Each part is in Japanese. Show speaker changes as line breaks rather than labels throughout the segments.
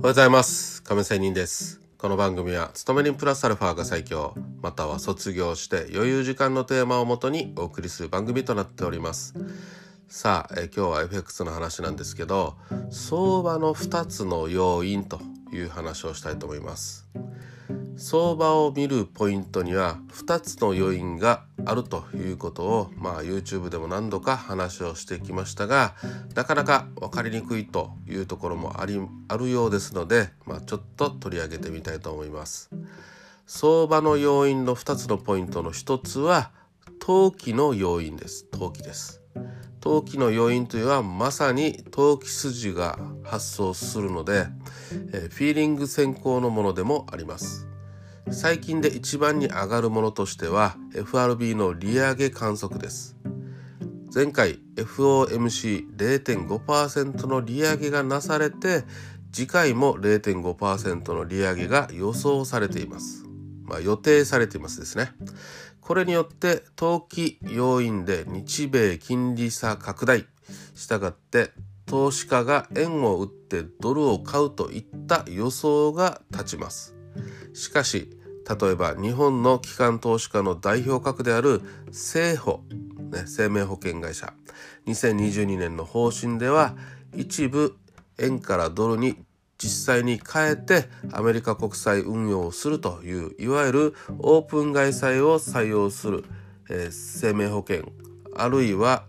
おはようございます。亀仙人です。この番組は勤め人プラスアルファが最強または卒業して余裕時間のテーマをもとにお送りする番組となっております。さあえ今日は FX の話なんですけど相場の2つの要因という話をしたいと思います。相場を見るポイントには2つの要因があるということを、まあ、YouTube でも何度か話をしてきましたがなかなか分かりにくいというところもありあるようですので、まあ、ちょっと取り上げてみたいと思います。相場の要因の2つのポイントの1つは投機の要因です。投機です。投機の要因というのはまさに投機筋が発想するので、えフィーリング先行のものでもあります。最近で一番に上がるものとしては FRB の利上げ観測です。前回 FOMC0.5% の利上げがなされて次回も0.5%の利上げが予想されています、まあ、予定されていますですね。これによって投機要因で日米金利差拡大。したがって投資家が円を売ってドルを買うといった予想が立ちます。しかし例えば日本の機関投資家の代表格である生保、ね、生命保険会社。2022年の方針では一部円からドルに実際に変えてアメリカ国債運用をするといういわゆるオープン外債を採用する、えー、生命保険あるいは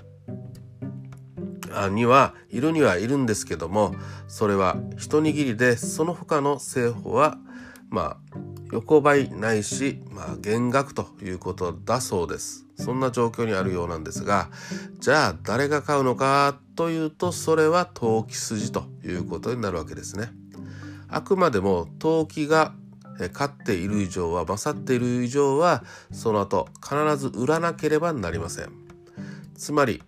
にはいるにはいるんですけどもそれは一握りでその他の政府はまあ横ばいないし、まあ、減額ということだそうです。そんな状況にあるようなんですが、じゃあ誰が買うのかというと、それは投機筋ということになるわけですね。あくまでも投機が勝っている以上は、勝っている以上は、その後必ず売らなければなりません。つまり、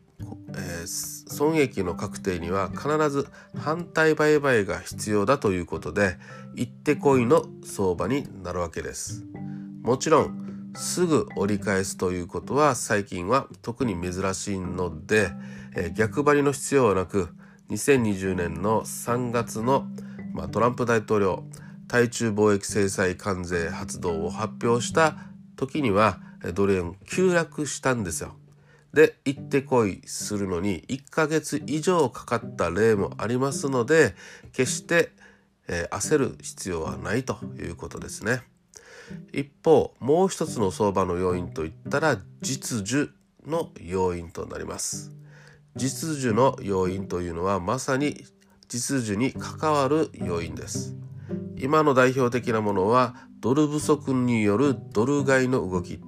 えー、損益の確定には必ず反対売買が必要だということで一手こいの相場になるわけです。もちろんすぐ折り返すということは最近は特に珍しいので、え、逆張りの必要はなく2020年の3月の、ま、トランプ大統領対中貿易制裁関税発動を発表した時にはドル円急落したんですよ。で行ってこいするのに1ヶ月以上かかった例もありますので決して、えー、焦る必要はないということですね。一方もう一つの相場の要因といったら実需の要因となります。実需の要因というのはまさに実需に関わる要因です。今の代表的なものはドル不足によるドル買いの動き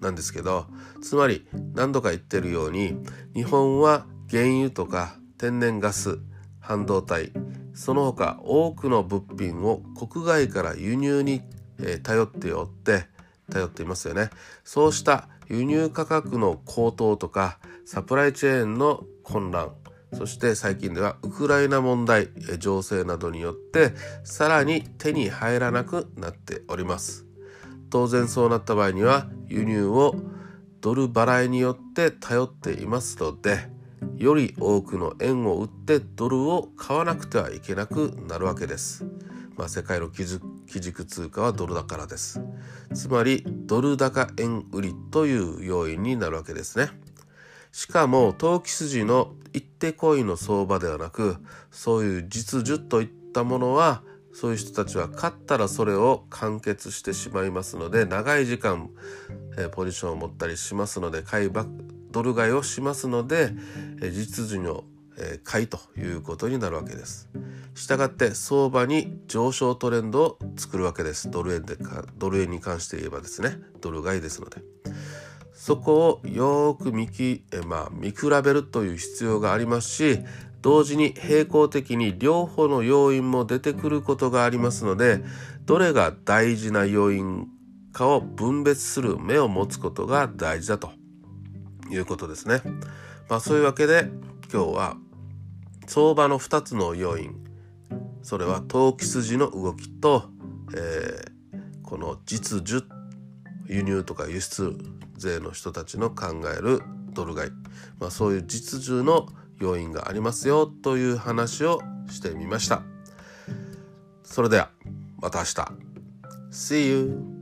なんですけどつまり何度か言ってるように日本は原油とか天然ガス半導体その他多くの物品を国外から輸入に、頼っておって頼っていますよね。そうした輸入価格の高騰とかサプライチェーンの混乱そして最近ではウクライナ問題情勢などによってさらに手に入らなくなっております。当然そうなった場合には輸入をドル払いによって頼っていますのでより多くの円を売ってドルを買わなくてはいけなくなるわけです。まあ、世界の基軸通貨はドルだからです。つまりドル高円売りという要因になるわけですね。しかも投機筋の一手コインの相場ではなくそういう実需といったものはそういう人たちは勝ったらそれを完結してしまいますので長い時間、えー、ポジションを持ったりしますので買いドル買いをしますので、えー、実需の、えー、買いということになるわけです。したがって相場に上昇トレンドを作るわけです。ドル円でかドル円に関して言えばですねドル買いですので。そこをよく見き、えまあ、見比べるという必要がありますし同時に並行的に両方の要因も出てくることがありますのでどれが大事な要因かを分別する目を持つことが大事だということですね。まあ、そういうわけで今日は相場の2つの要因それは投機筋の動きと、えー、この実需輸入とか輸出税の人たちの考えるドル買い、まあ、そういう実需の要因がありますよという話をしてみましたそれではまた明日 See you!